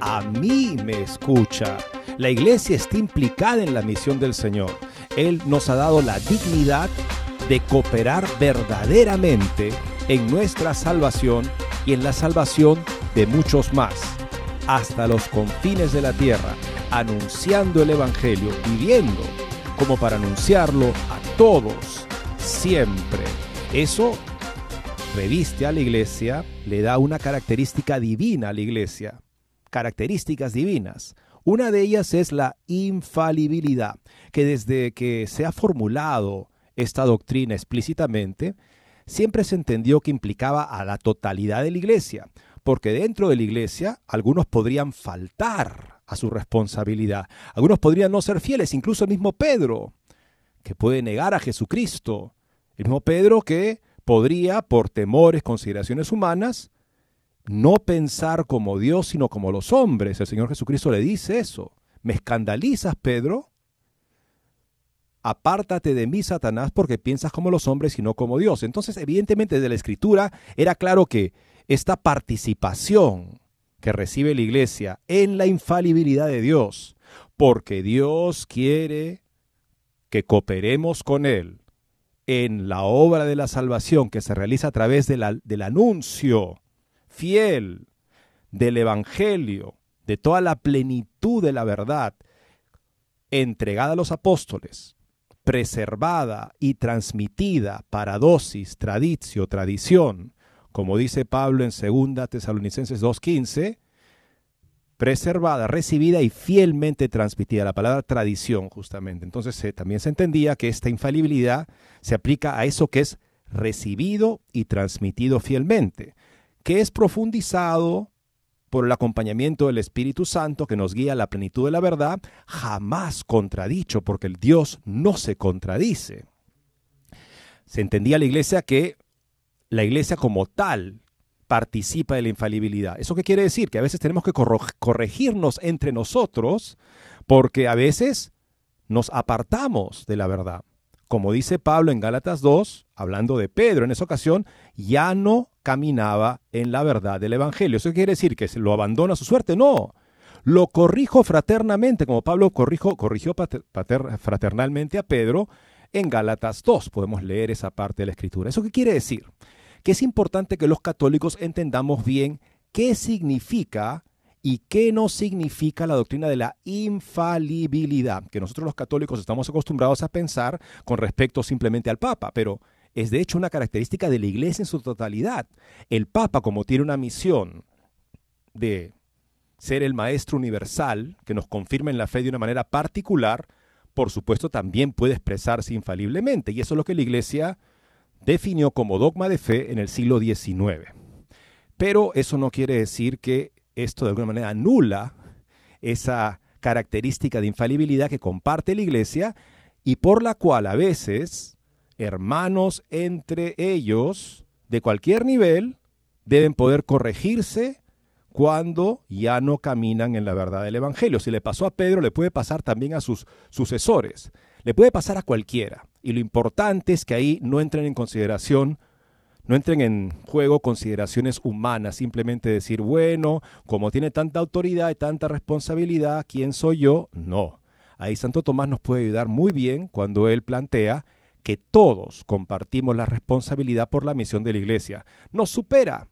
a mí me escucha. La iglesia está implicada en la misión del Señor. Él nos ha dado la dignidad de cooperar verdaderamente en nuestra salvación y en la salvación de muchos más, hasta los confines de la tierra, anunciando el Evangelio, viviendo como para anunciarlo a todos, siempre. Eso reviste a la iglesia, le da una característica divina a la iglesia, características divinas. Una de ellas es la infalibilidad, que desde que se ha formulado esta doctrina explícitamente, siempre se entendió que implicaba a la totalidad de la iglesia, porque dentro de la iglesia algunos podrían faltar a su responsabilidad, algunos podrían no ser fieles, incluso el mismo Pedro, que puede negar a Jesucristo, el mismo Pedro que podría, por temores, consideraciones humanas, no pensar como Dios, sino como los hombres. El Señor Jesucristo le dice eso. ¿Me escandalizas, Pedro? Apártate de mí, Satanás, porque piensas como los hombres y no como Dios. Entonces, evidentemente, de la Escritura era claro que esta participación que recibe la iglesia en la infalibilidad de Dios, porque Dios quiere que cooperemos con Él en la obra de la salvación que se realiza a través del anuncio fiel del Evangelio, de toda la plenitud de la verdad, entregada a los apóstoles, preservada y transmitida para dosis, tradicio, tradición, como dice Pablo en 2 Tesalonicenses 2.15, preservada, recibida y fielmente transmitida. La palabra tradición, justamente. Entonces también se entendía que esta infalibilidad se aplica a eso que es recibido y transmitido fielmente, que es profundizado por el acompañamiento del Espíritu Santo que nos guía a la plenitud de la verdad, jamás contradicho, porque el Dios no se contradice. Se entendía la iglesia que la iglesia como tal participa de la infalibilidad. ¿Eso qué quiere decir? Que a veces tenemos que corregirnos entre nosotros porque a veces nos apartamos de la verdad. Como dice Pablo en Gálatas 2, hablando de Pedro en esa ocasión, ya no caminaba en la verdad del Evangelio. ¿Eso quiere decir? ¿Que se lo abandona su suerte? No. Lo corrijo fraternamente, como Pablo corrijo, corrigió fraternalmente a Pedro en Gálatas 2. Podemos leer esa parte de la Escritura. ¿Eso qué quiere decir? que es importante que los católicos entendamos bien qué significa y qué no significa la doctrina de la infalibilidad, que nosotros los católicos estamos acostumbrados a pensar con respecto simplemente al Papa, pero es de hecho una característica de la Iglesia en su totalidad. El Papa, como tiene una misión de ser el Maestro universal, que nos confirma en la fe de una manera particular, por supuesto también puede expresarse infaliblemente, y eso es lo que la Iglesia definió como dogma de fe en el siglo XIX. Pero eso no quiere decir que esto de alguna manera anula esa característica de infalibilidad que comparte la Iglesia y por la cual a veces hermanos entre ellos de cualquier nivel deben poder corregirse cuando ya no caminan en la verdad del Evangelio. Si le pasó a Pedro, le puede pasar también a sus sucesores. Le puede pasar a cualquiera. Y lo importante es que ahí no entren en consideración, no entren en juego consideraciones humanas, simplemente decir, bueno, como tiene tanta autoridad y tanta responsabilidad, ¿quién soy yo? No. Ahí Santo Tomás nos puede ayudar muy bien cuando él plantea que todos compartimos la responsabilidad por la misión de la iglesia. Nos supera.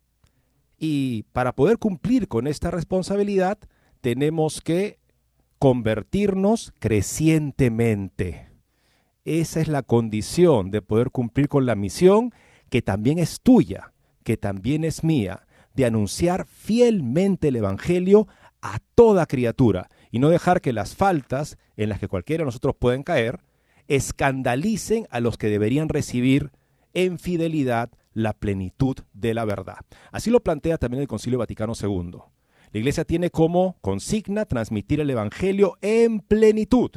Y para poder cumplir con esta responsabilidad, tenemos que convertirnos crecientemente. Esa es la condición de poder cumplir con la misión que también es tuya, que también es mía, de anunciar fielmente el Evangelio a toda criatura y no dejar que las faltas en las que cualquiera de nosotros pueden caer escandalicen a los que deberían recibir en fidelidad la plenitud de la verdad. Así lo plantea también el Concilio Vaticano II. La Iglesia tiene como consigna transmitir el Evangelio en plenitud.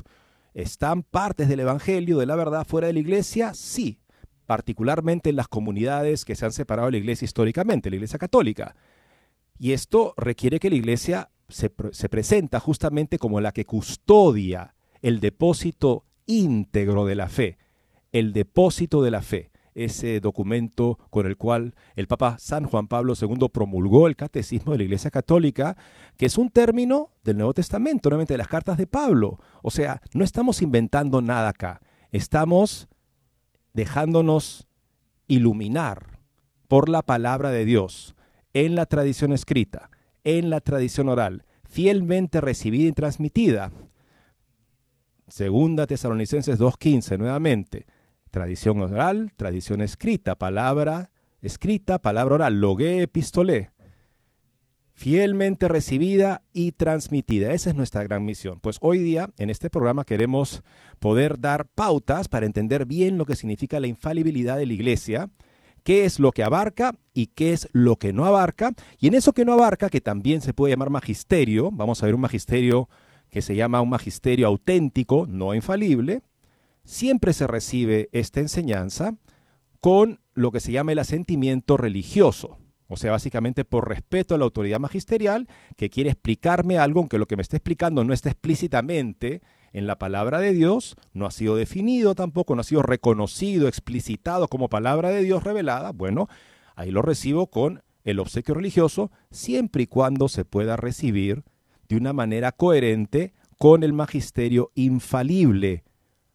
¿Están partes del Evangelio, de la verdad, fuera de la Iglesia? Sí, particularmente en las comunidades que se han separado de la Iglesia históricamente, la Iglesia católica. Y esto requiere que la Iglesia se, se presenta justamente como la que custodia el depósito íntegro de la fe, el depósito de la fe ese documento con el cual el Papa San Juan Pablo II promulgó el Catecismo de la Iglesia Católica, que es un término del Nuevo Testamento, nuevamente de las cartas de Pablo. O sea, no estamos inventando nada acá, estamos dejándonos iluminar por la palabra de Dios en la tradición escrita, en la tradición oral, fielmente recibida y transmitida. Segunda Tesalonicenses 2.15, nuevamente Tradición oral, tradición escrita, palabra escrita, palabra oral, logué, epistolé. Fielmente recibida y transmitida. Esa es nuestra gran misión. Pues hoy día en este programa queremos poder dar pautas para entender bien lo que significa la infalibilidad de la iglesia, qué es lo que abarca y qué es lo que no abarca. Y en eso que no abarca, que también se puede llamar magisterio, vamos a ver un magisterio que se llama un magisterio auténtico, no infalible, siempre se recibe esta enseñanza con lo que se llama el asentimiento religioso. O sea, básicamente por respeto a la autoridad magisterial que quiere explicarme algo, aunque lo que me está explicando no está explícitamente en la palabra de Dios, no ha sido definido tampoco, no ha sido reconocido, explicitado como palabra de Dios revelada. Bueno, ahí lo recibo con el obsequio religioso, siempre y cuando se pueda recibir de una manera coherente con el magisterio infalible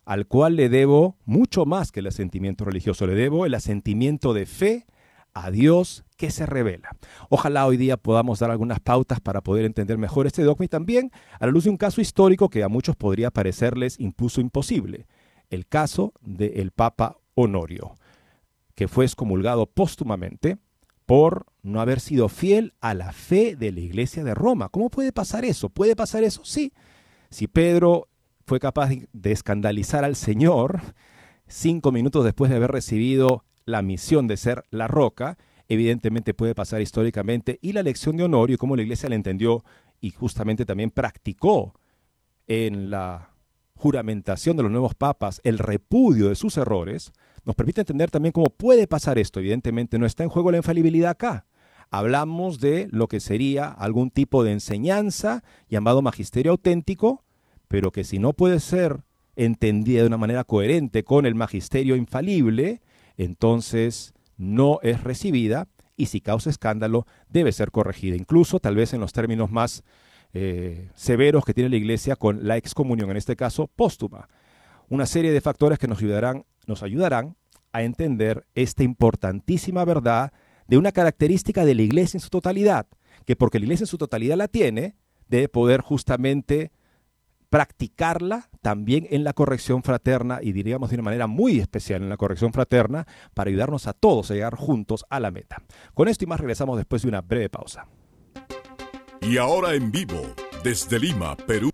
al cual le debo mucho más que el asentimiento religioso, le debo el asentimiento de fe a Dios que se revela. Ojalá hoy día podamos dar algunas pautas para poder entender mejor este dogma y también a la luz de un caso histórico que a muchos podría parecerles impuso imposible, el caso del Papa Honorio, que fue excomulgado póstumamente por no haber sido fiel a la fe de la Iglesia de Roma. ¿Cómo puede pasar eso? ¿Puede pasar eso? Sí. Si Pedro fue capaz de escandalizar al Señor cinco minutos después de haber recibido la misión de ser la roca, evidentemente puede pasar históricamente, y la lección de Honorio, como la iglesia la entendió y justamente también practicó en la juramentación de los nuevos papas el repudio de sus errores, nos permite entender también cómo puede pasar esto. Evidentemente no está en juego la infalibilidad acá. Hablamos de lo que sería algún tipo de enseñanza llamado magisterio auténtico, pero que si no puede ser entendida de una manera coherente con el magisterio infalible, entonces no es recibida y si causa escándalo debe ser corregida, incluso tal vez en los términos más eh, severos que tiene la Iglesia con la excomunión, en este caso póstuma. Una serie de factores que nos ayudarán, nos ayudarán a entender esta importantísima verdad de una característica de la Iglesia en su totalidad, que porque la Iglesia en su totalidad la tiene, debe poder justamente practicarla también en la corrección fraterna y diríamos de una manera muy especial en la corrección fraterna para ayudarnos a todos a llegar juntos a la meta. Con esto y más regresamos después de una breve pausa. Y ahora en vivo, desde Lima, Perú.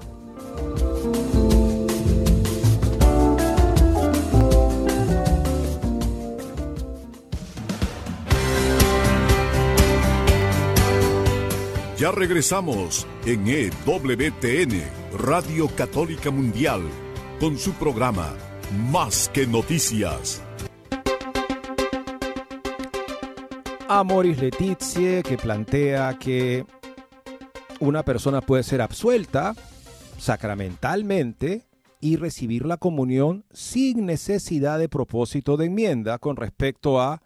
Ya regresamos en EWTN, Radio Católica Mundial, con su programa Más que Noticias. Amoris Letizie, que plantea que una persona puede ser absuelta sacramentalmente y recibir la comunión sin necesidad de propósito de enmienda con respecto a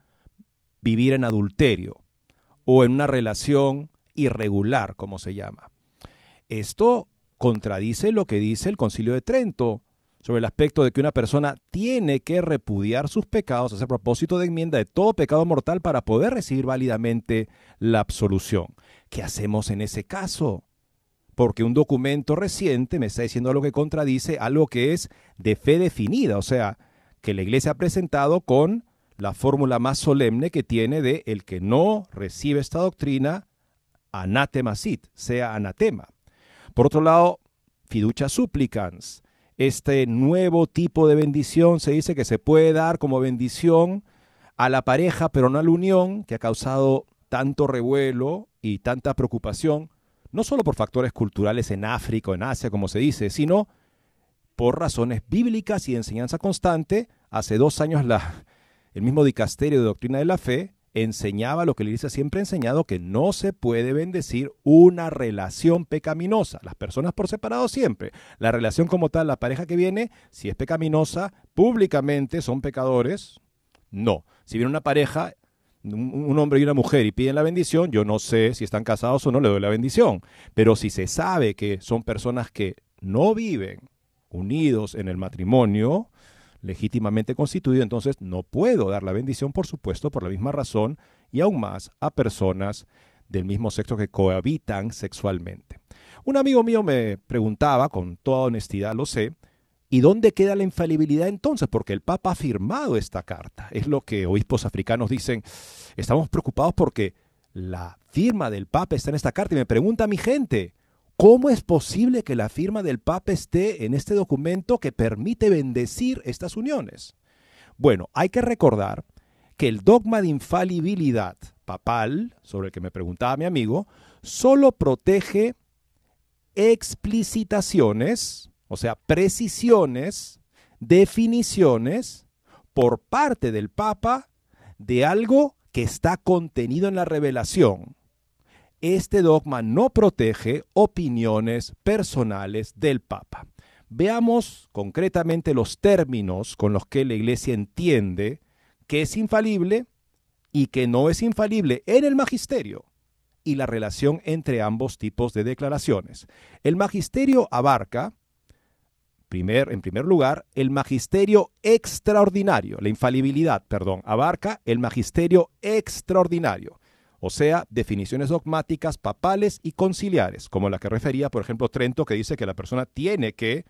vivir en adulterio o en una relación irregular, como se llama. Esto contradice lo que dice el Concilio de Trento sobre el aspecto de que una persona tiene que repudiar sus pecados, hacer propósito de enmienda de todo pecado mortal para poder recibir válidamente la absolución. ¿Qué hacemos en ese caso? Porque un documento reciente me está diciendo algo que contradice algo que es de fe definida, o sea, que la Iglesia ha presentado con la fórmula más solemne que tiene de el que no recibe esta doctrina anatema sit, sea anatema. Por otro lado, fiducia supplicans, este nuevo tipo de bendición se dice que se puede dar como bendición a la pareja, pero no a la unión, que ha causado tanto revuelo y tanta preocupación, no solo por factores culturales en África o en Asia, como se dice, sino por razones bíblicas y de enseñanza constante. Hace dos años el mismo dicasterio de doctrina de la fe enseñaba lo que la iglesia siempre ha enseñado, que no se puede bendecir una relación pecaminosa. Las personas por separado siempre. La relación como tal, la pareja que viene, si es pecaminosa, públicamente son pecadores. No. Si viene una pareja, un hombre y una mujer y piden la bendición, yo no sé si están casados o no le doy la bendición. Pero si se sabe que son personas que no viven unidos en el matrimonio, legítimamente constituido, entonces no puedo dar la bendición, por supuesto, por la misma razón y aún más a personas del mismo sexo que cohabitan sexualmente. Un amigo mío me preguntaba, con toda honestidad lo sé, ¿y dónde queda la infalibilidad entonces? Porque el Papa ha firmado esta carta. Es lo que obispos africanos dicen. Estamos preocupados porque la firma del Papa está en esta carta y me pregunta mi gente, ¿Cómo es posible que la firma del Papa esté en este documento que permite bendecir estas uniones? Bueno, hay que recordar que el dogma de infalibilidad papal, sobre el que me preguntaba mi amigo, solo protege explicitaciones, o sea, precisiones, definiciones por parte del Papa de algo que está contenido en la revelación este dogma no protege opiniones personales del Papa. Veamos concretamente los términos con los que la Iglesia entiende que es infalible y que no es infalible en el magisterio y la relación entre ambos tipos de declaraciones. El magisterio abarca, primer, en primer lugar, el magisterio extraordinario, la infalibilidad, perdón, abarca el magisterio extraordinario o sea, definiciones dogmáticas papales y conciliares, como la que refería, por ejemplo, Trento, que dice que la persona tiene que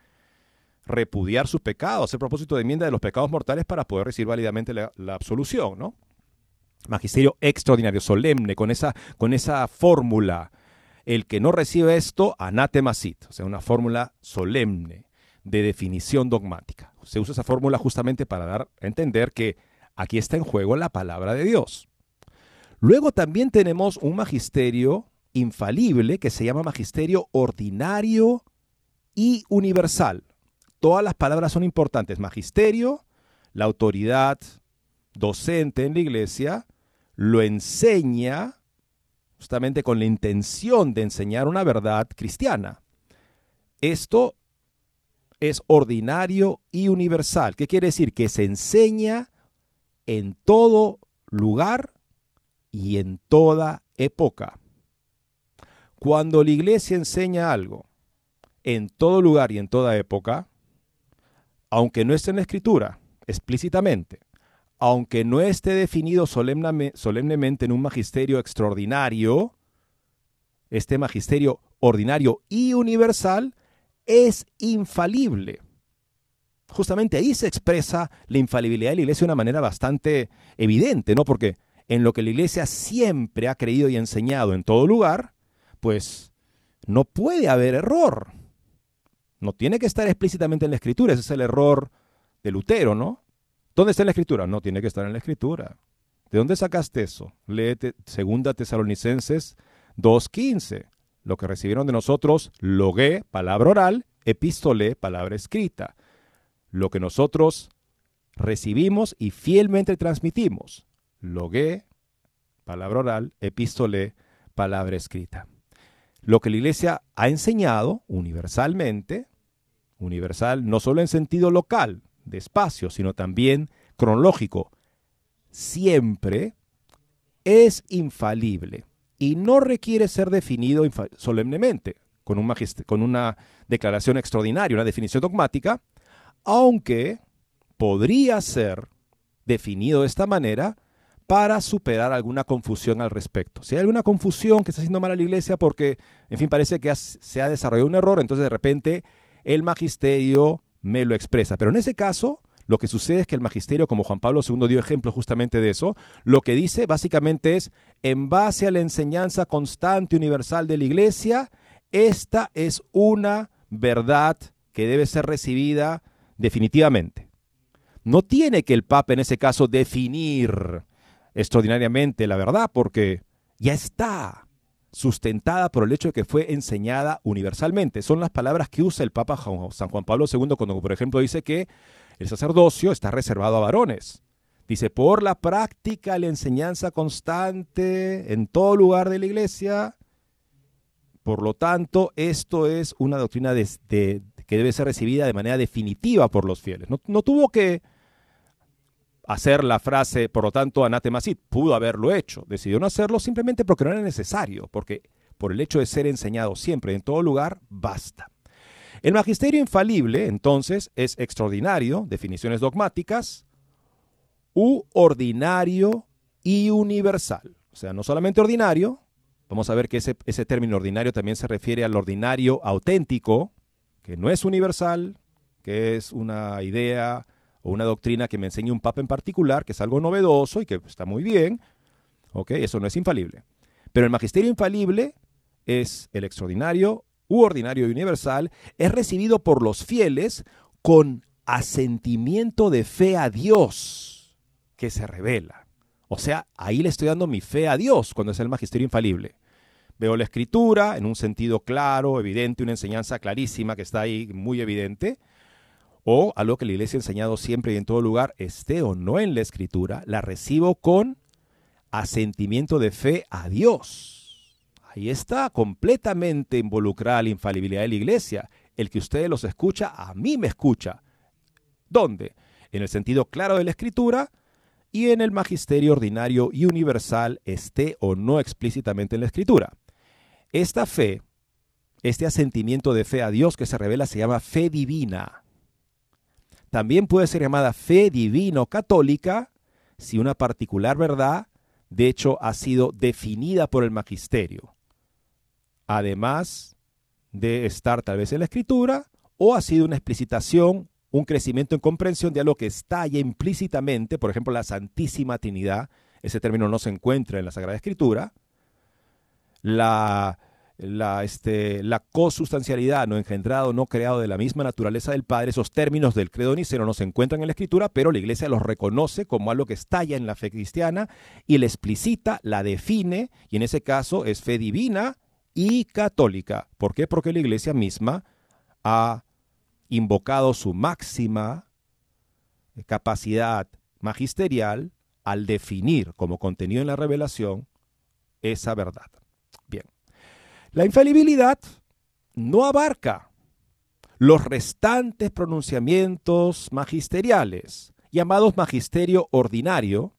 repudiar sus pecados, hacer propósito de enmienda de los pecados mortales para poder recibir válidamente la, absolución, ¿no? Magisterio extraordinario, solemne, con esa, con esa fórmula. El que no recibe esto, anatema sit, o sea, una fórmula solemne de definición dogmática. Se usa esa fórmula justamente para dar a entender que aquí está en juego la palabra de Dios. Luego también tenemos un magisterio infalible que se llama magisterio ordinario y universal. Todas las palabras son importantes. Magisterio, la autoridad docente en la iglesia, lo enseña justamente con la intención de enseñar una verdad cristiana. Esto es ordinario y universal. ¿Qué quiere decir? Que se enseña en todo lugar y en toda época. Cuando la iglesia enseña algo, en todo lugar y en toda época, aunque no esté en la escritura explícitamente, aunque no esté definido solemnemente en un magisterio extraordinario, este magisterio ordinario y universal es infalible. justamente ahí se expresa la infalibilidad de la iglesia de una manera bastante evidente, ¿no? Porque en lo que la iglesia siempre ha creído y enseñado en todo lugar, pues no puede haber error. No tiene que estar explícitamente en la escritura, ese es el error de Lutero, ¿no? ¿Dónde está en la escritura? No tiene que estar en la escritura. ¿De dónde sacaste eso? Léete Segunda Tesalonicenses 2.15. Lo que recibieron de nosotros, logué, palabra oral, epístole, palabra escrita. Lo que nosotros recibimos y fielmente transmitimos. Logué, palabra oral, epístole, palabra escrita. Lo que la iglesia ha enseñado universalmente, universal no solo en sentido local, de espacio, sino también cronológico, siempre es infalible y no requiere ser definido solemnemente con, un con una declaración extraordinaria, una definición dogmática, aunque podría ser definido de esta manera para superar alguna confusión al respecto. Si hay alguna confusión que está haciendo mal a la iglesia porque, en fin, parece que se ha desarrollado un error, entonces de repente el magisterio me lo expresa. Pero en ese caso, lo que sucede es que el magisterio, como Juan Pablo II dio ejemplo justamente de eso, lo que dice básicamente es, en base a la enseñanza constante universal de la iglesia, esta es una verdad que debe ser recibida definitivamente. No tiene que el Papa en ese caso definir extraordinariamente la verdad, porque ya está sustentada por el hecho de que fue enseñada universalmente. Son las palabras que usa el Papa San Juan Pablo II cuando, por ejemplo, dice que el sacerdocio está reservado a varones. Dice, por la práctica, la enseñanza constante en todo lugar de la iglesia. Por lo tanto, esto es una doctrina que debe ser recibida de manera definitiva por los fieles. No, no tuvo que hacer la frase, por lo tanto, anatemasit, pudo haberlo hecho. Decidió no hacerlo simplemente porque no era necesario, porque por el hecho de ser enseñado siempre en todo lugar, basta. El magisterio infalible, entonces, es extraordinario, definiciones dogmáticas, u ordinario y universal. O sea, no solamente ordinario, vamos a ver que ese, ese término ordinario también se refiere al ordinario auténtico, que no es universal, que es una idea o una doctrina que me enseñe un papa en particular, que es algo novedoso y que está muy bien, ¿ok? Eso no es infalible. Pero el magisterio infalible es el extraordinario u ordinario y universal, es recibido por los fieles con asentimiento de fe a Dios que se revela. O sea, ahí le estoy dando mi fe a Dios cuando es el magisterio infalible. Veo la escritura en un sentido claro, evidente, una enseñanza clarísima que está ahí muy evidente, o algo que la iglesia ha enseñado siempre y en todo lugar, esté o no en la escritura, la recibo con asentimiento de fe a Dios. Ahí está completamente involucrada la infalibilidad de la iglesia. El que ustedes los escucha, a mí me escucha. ¿Dónde? En el sentido claro de la escritura y en el magisterio ordinario y universal, esté o no explícitamente en la escritura. Esta fe, este asentimiento de fe a Dios que se revela se llama fe divina. También puede ser llamada fe divino católica si una particular verdad, de hecho, ha sido definida por el magisterio, además de estar tal vez en la escritura, o ha sido una explicitación, un crecimiento en comprensión de algo que está ya implícitamente, por ejemplo, la Santísima Trinidad, ese término no se encuentra en la Sagrada Escritura, la la, este, la cosustancialidad, no engendrado, no creado de la misma naturaleza del Padre, esos términos del credo niceno no se encuentran en la Escritura, pero la Iglesia los reconoce como algo que estalla en la fe cristiana y la explicita, la define, y en ese caso es fe divina y católica. ¿Por qué? Porque la Iglesia misma ha invocado su máxima capacidad magisterial al definir como contenido en la revelación esa verdad. La infalibilidad no abarca los restantes pronunciamientos magisteriales, llamados magisterio ordinario,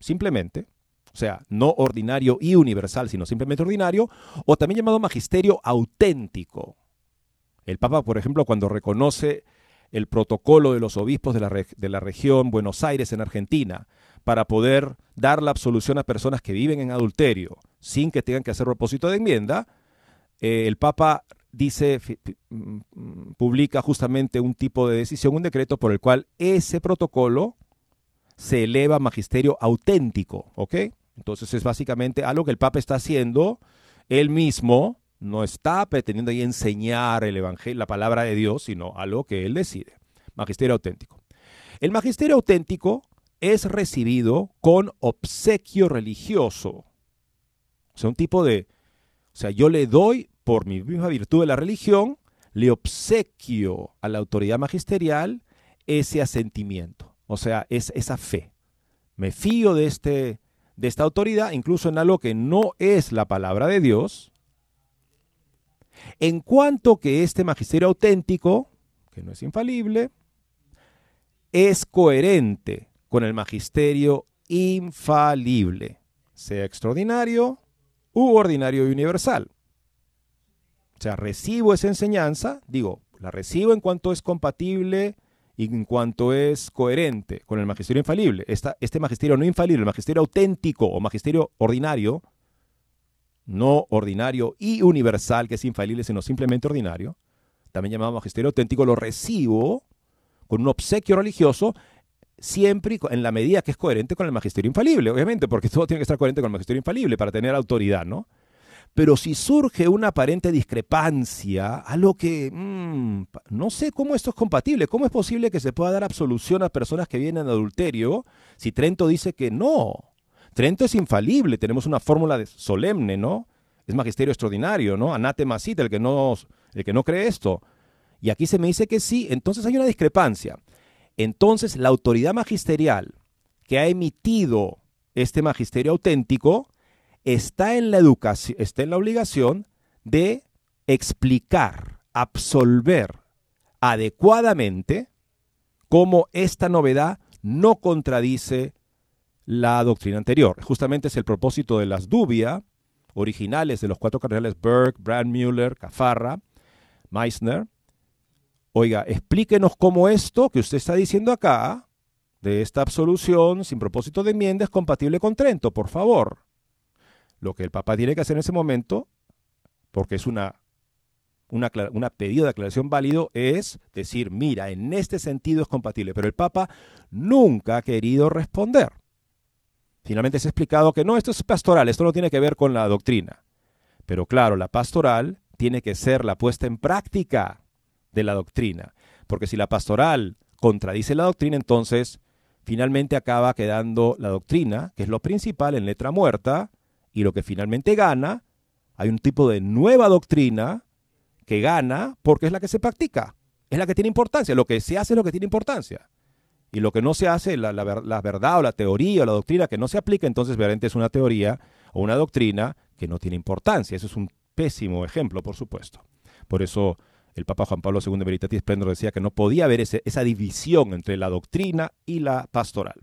simplemente, o sea, no ordinario y universal, sino simplemente ordinario, o también llamado magisterio auténtico. El Papa, por ejemplo, cuando reconoce el protocolo de los obispos de la, de la región Buenos Aires en Argentina, para poder dar la absolución a personas que viven en adulterio sin que tengan que hacer propósito de enmienda, eh, el Papa dice, mm, publica justamente un tipo de decisión, un decreto por el cual ese protocolo se eleva a magisterio auténtico, ¿ok? Entonces es básicamente algo que el Papa está haciendo él mismo, no está pretendiendo ahí enseñar el evangelio, la palabra de Dios, sino algo que él decide. Magisterio auténtico. El magisterio auténtico es recibido con obsequio religioso. O sea, un tipo de, o sea, yo le doy por mi misma virtud de la religión, le obsequio a la autoridad magisterial ese asentimiento, o sea, es esa fe. Me fío de, este, de esta autoridad, incluso en algo que no es la palabra de Dios, en cuanto que este magisterio auténtico, que no es infalible, es coherente con el magisterio infalible, sea extraordinario u ordinario y universal. O sea, recibo esa enseñanza, digo, la recibo en cuanto es compatible y en cuanto es coherente con el magisterio infalible. este magisterio no infalible, el magisterio auténtico o magisterio ordinario, no ordinario y universal, que es infalible, sino simplemente ordinario, también llamado magisterio auténtico, lo recibo con un obsequio religioso, siempre en la medida que es coherente con el magisterio infalible, obviamente, porque todo tiene que estar coherente con el magisterio infalible para tener autoridad, ¿no? Pero si surge una aparente discrepancia, algo que mm, no sé cómo esto es compatible, cómo es posible que se pueda dar absolución a personas que vienen de adulterio si Trento dice que no. Trento es infalible, tenemos una fórmula solemne, ¿no? Es magisterio extraordinario, ¿no? Anatema sit, el que no, el que no cree esto. Y aquí se me dice que sí, entonces hay una discrepancia. Entonces la autoridad magisterial que ha emitido este magisterio auténtico está en la educación, está en la obligación de explicar, absolver adecuadamente cómo esta novedad no contradice la doctrina anterior. Justamente es el propósito de las dubia originales de los cuatro cardenales Berg, Brandmüller, Cafarra, Meissner. Oiga, explíquenos cómo esto que usted está diciendo acá, de esta absolución sin propósito de enmienda, es compatible con Trento, por favor. Lo que el Papa tiene que hacer en ese momento, porque es una, una, una pedido de aclaración válido, es decir, mira, en este sentido es compatible. Pero el Papa nunca ha querido responder. Finalmente se ha explicado que no, esto es pastoral, esto no tiene que ver con la doctrina. Pero claro, la pastoral tiene que ser la puesta en práctica de la doctrina. Porque si la pastoral contradice la doctrina, entonces finalmente acaba quedando la doctrina, que es lo principal en letra muerta, y lo que finalmente gana, hay un tipo de nueva doctrina que gana porque es la que se practica, es la que tiene importancia, lo que se hace es lo que tiene importancia. Y lo que no se hace, la, la, verdad o la teoría o la doctrina que no se aplica, entonces realmente es una teoría o una doctrina que no tiene importancia. Eso es un pésimo ejemplo, por supuesto. Por eso el Papa Juan Pablo II Veritatis Splendor decía que no podía haber esa división entre la doctrina y la pastoral.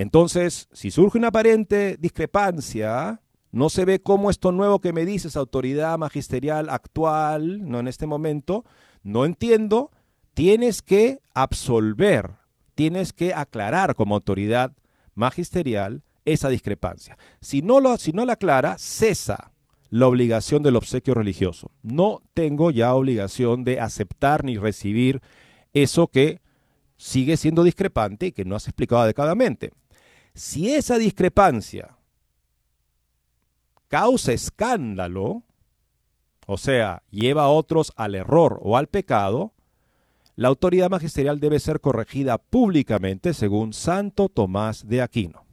Entonces, si surge una aparente discrepancia, no se ve cómo esto nuevo que me dices, autoridad magisterial actual, no en este momento, no entiendo, tienes que absolver tienes que aclarar como autoridad magisterial esa discrepancia. Si no, lo, si no la aclara, cesa la obligación del obsequio religioso. No tengo ya obligación de aceptar ni recibir eso que sigue siendo discrepante y que no has explicado adecuadamente. Si esa discrepancia causa escándalo, o sea, lleva a otros al error o al pecado, la autoridad magisterial debe ser corregida públicamente según Santo Tomás de Aquino.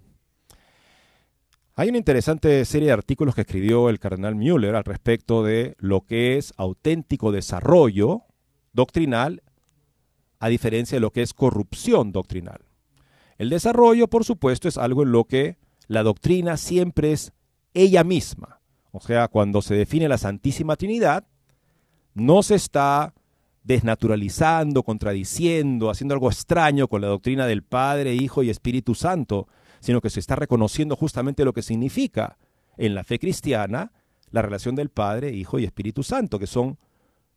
Hay una interesante serie de artículos que escribió el cardenal Müller al respecto de lo que es auténtico desarrollo doctrinal a diferencia de lo que es corrupción doctrinal. El desarrollo, por supuesto, es algo en lo que la doctrina siempre es ella misma. O sea, cuando se define la Santísima Trinidad, no se está desnaturalizando, contradiciendo, haciendo algo extraño con la doctrina del Padre, Hijo y Espíritu Santo, sino que se está reconociendo justamente lo que significa en la fe cristiana la relación del Padre, Hijo y Espíritu Santo, que son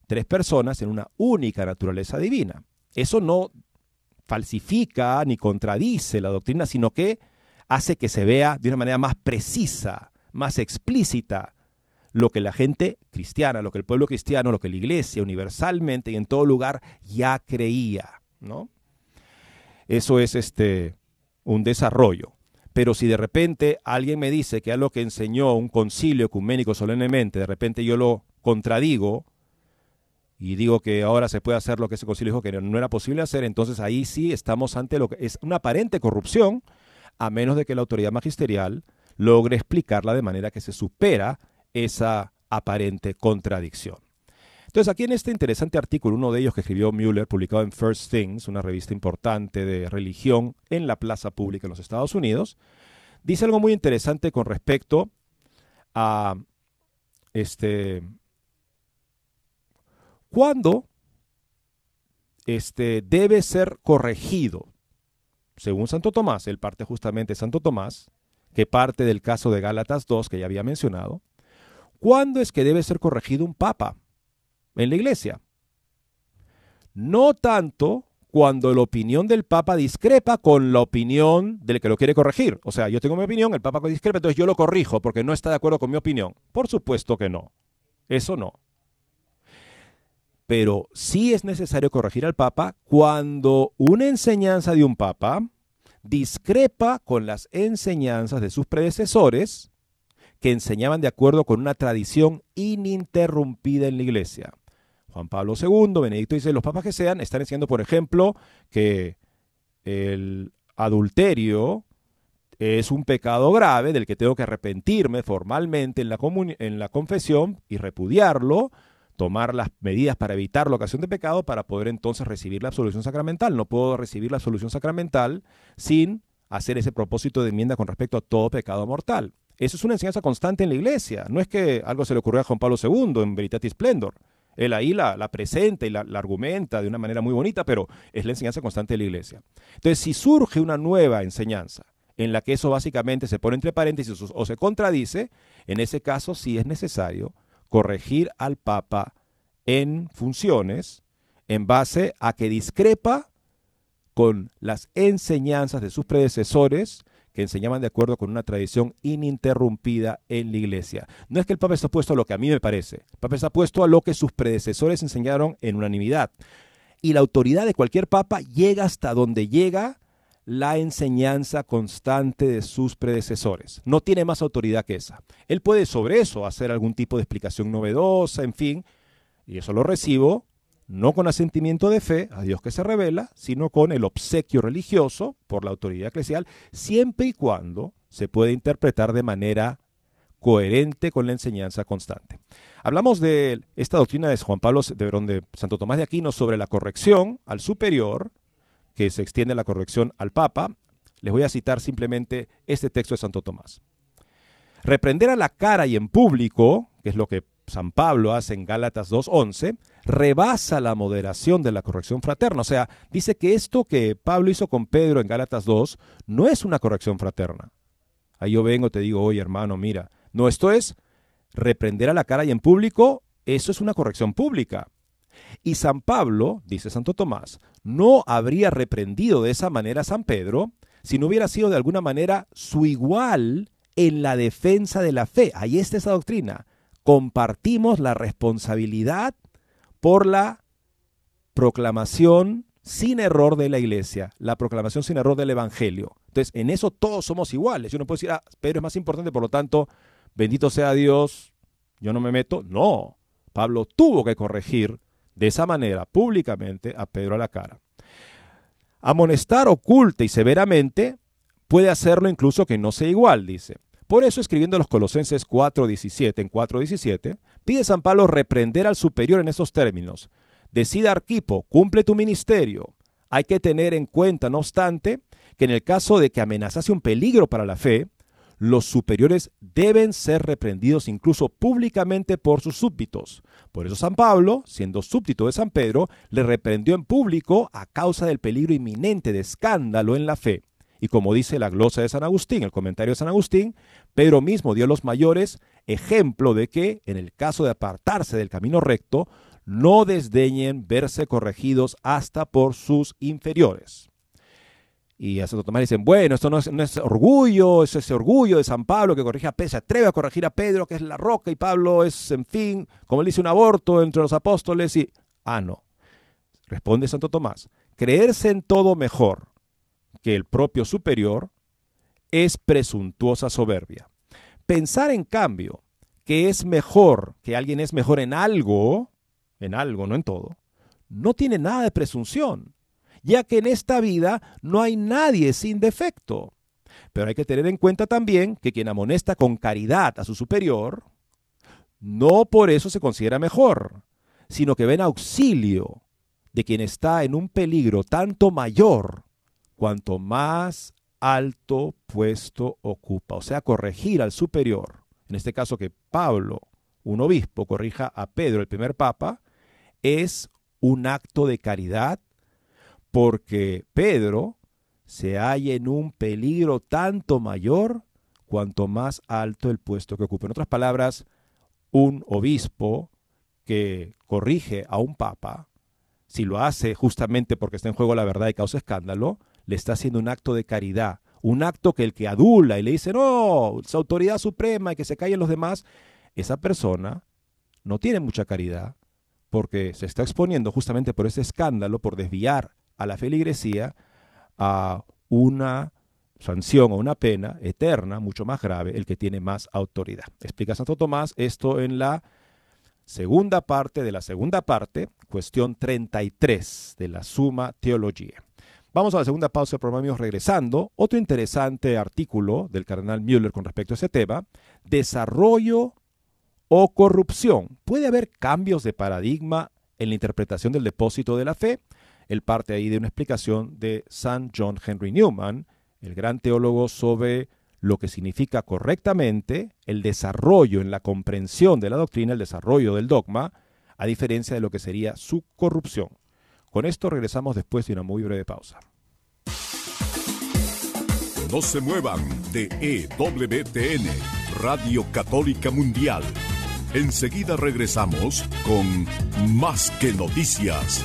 tres personas en una única naturaleza divina. Eso no falsifica ni contradice la doctrina, sino que hace que se vea de una manera más precisa, más explícita, lo que la gente cristiana, lo que el pueblo cristiano, lo que la iglesia universalmente y en todo lugar ya creía, ¿no? Eso es este un desarrollo. Pero si de repente alguien me dice que lo que enseñó un concilio ecuménico solemnemente, de repente yo lo contradigo y digo que ahora se puede hacer lo que ese concilio dijo que no era posible hacer, entonces ahí sí estamos ante lo que es una aparente corrupción, a menos de que la autoridad magisterial logre explicarla de manera que se supera esa aparente contradicción. Entonces aquí en este interesante artículo, uno de ellos que escribió Mueller, publicado en First Things, una revista importante de religión en la plaza pública en los Estados Unidos, dice algo muy interesante con respecto a este cuándo este debe ser corregido. Según Santo Tomás, él parte justamente de Santo Tomás, que parte del caso de Gálatas 2 que ya había mencionado. ¿Cuándo es que debe ser corregido un papa? en la iglesia. No tanto cuando la opinión del Papa discrepa con la opinión del que lo quiere corregir. O sea, yo tengo mi opinión, el Papa discrepa, entonces yo lo corrijo porque no está de acuerdo con mi opinión. Por supuesto que no. Eso no. Pero sí es necesario corregir al Papa cuando una enseñanza de un Papa discrepa con las enseñanzas de sus predecesores que enseñaban de acuerdo con una tradición ininterrumpida en la iglesia. Juan Pablo II, Benedicto dice, los papas que sean, están diciendo, por ejemplo, que el adulterio es un pecado grave del que tengo que arrepentirme formalmente en la, en la confesión y repudiarlo, tomar las medidas para evitar la ocasión de pecado para poder entonces recibir la absolución sacramental. No puedo recibir la absolución sacramental sin hacer ese propósito de enmienda con respecto a todo pecado mortal. Eso es una enseñanza constante en la iglesia. No es que algo se le ocurrió a Juan Pablo II en Veritatis Splendor. Él ahí la, presenta y la, argumenta de una manera muy bonita, pero es la enseñanza constante de la iglesia. Entonces, si surge una nueva enseñanza en la que eso básicamente se pone entre paréntesis o, se contradice, en ese caso sí es necesario corregir al Papa en funciones en base a que discrepa con las enseñanzas de sus predecesores que enseñaban de acuerdo con una tradición ininterrumpida en la iglesia. No es que el Papa está puesto a lo que a mí me parece, el Papa está puesto a lo que sus predecesores enseñaron en unanimidad. Y la autoridad de cualquier Papa llega hasta donde llega la enseñanza constante de sus predecesores. No tiene más autoridad que esa. Él puede sobre eso hacer algún tipo de explicación novedosa, en fin, y eso lo recibo no con asentimiento de fe a Dios que se revela, sino con el obsequio religioso por la autoridad eclesial, siempre y cuando se puede interpretar de manera coherente con la enseñanza constante. Hablamos de esta doctrina de Juan Pablo, de, de Santo Tomás de Aquino sobre la corrección al superior, que se extiende la corrección al Papa. Les voy a citar simplemente este texto de Santo Tomás. Reprender a la cara y en público, que es lo que San Pablo hace en Gálatas 2.11, rebasa la moderación de la corrección fraterna. O sea, dice que esto que Pablo hizo con Pedro en Gálatas 2 no es una corrección fraterna. Ahí yo vengo, te digo, oye hermano, mira, no, esto es reprender a la cara y en público, eso es una corrección pública. Y San Pablo, dice Santo Tomás, no habría reprendido de esa manera a San Pedro si no hubiera sido de alguna manera su igual en la defensa de la fe. Ahí está esa doctrina. Compartimos la responsabilidad por la proclamación sin error de la iglesia, la proclamación sin error del evangelio. Entonces, en eso todos somos iguales. Yo no puedo decir, ah, Pedro es más importante, por lo tanto, bendito sea Dios, yo no me meto. No, Pablo tuvo que corregir de esa manera públicamente a Pedro a la cara. Amonestar oculta y severamente puede hacerlo incluso que no sea igual, dice. Por eso, escribiendo los Colosenses 4.17 en 4.17, pide San Pablo reprender al superior en esos términos. Decida Arquipo, cumple tu ministerio. Hay que tener en cuenta, no obstante, que en el caso de que amenazase un peligro para la fe, los superiores deben ser reprendidos incluso públicamente por sus súbditos. Por eso San Pablo, siendo súbdito de San Pedro, le reprendió en público a causa del peligro inminente de escándalo en la fe. Y como dice la glosa de San Agustín, el comentario de San Agustín, Pedro mismo dio a los mayores ejemplo de que, en el caso de apartarse del camino recto, no desdeñen verse corregidos hasta por sus inferiores. Y a Santo Tomás dicen, bueno, esto no es, no es orgullo, es ese orgullo de San Pablo que corrige a Pedro, se atreve a corregir a Pedro, que es la roca, y Pablo es, en fin, como le dice un aborto entre los apóstoles, y, ah, no. Responde Santo Tomás, creerse en todo mejor que el propio superior es presuntuosa soberbia. Pensar, en cambio, que es mejor, que alguien es mejor en algo, en algo, no en todo, no tiene nada de presunción ya que en esta vida no hay nadie sin defecto. Pero hay que tener en cuenta también que quien amonesta con caridad a su superior, no por eso se considera mejor, sino que ven auxilio de quien está en un peligro tanto mayor cuanto más alto puesto ocupa. O sea, corregir al superior, en este caso que Pablo, un obispo, corrija a Pedro, el primer papa, es un acto de caridad porque Pedro se halla en un peligro tanto mayor cuanto más alto el puesto que ocupa. En otras palabras, un obispo que corrige a un papa, si lo hace justamente porque está en juego la verdad y causa escándalo, le está haciendo un acto de caridad, un acto que el que adula y le dice, no, es autoridad suprema y que se callen los demás, esa persona no tiene mucha caridad porque se está exponiendo justamente por ese escándalo, por desviar a la feligresía a una sanción o una pena eterna, mucho más grave, el que tiene más autoridad. Explica Santo Tomás esto en la segunda parte de la segunda parte, cuestión 33 de la Suma Teología. Vamos a la segunda pausa del programa, regresando. Otro interesante artículo del cardenal Müller con respecto a ese tema, desarrollo o corrupción. ¿Puede haber cambios de paradigma en la interpretación del depósito de la fe? Él parte ahí de una explicación de San John Henry Newman, el gran teólogo sobre lo que significa correctamente el desarrollo en la comprensión de la doctrina, el desarrollo del dogma, a diferencia de lo que sería su corrupción. Con esto regresamos después de una muy breve pausa. No se muevan de EWTN, Radio Católica Mundial. Enseguida regresamos con Más que Noticias.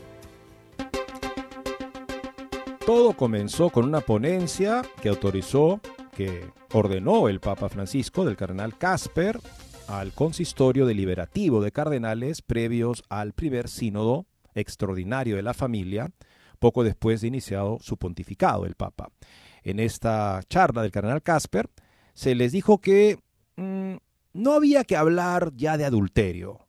Todo comenzó con una ponencia que autorizó, que ordenó el Papa Francisco del cardenal Casper al consistorio deliberativo de cardenales previos al primer sínodo extraordinario de la familia, poco después de iniciado su pontificado el Papa. En esta charla del cardenal Casper se les dijo que mm, no había que hablar ya de adulterio,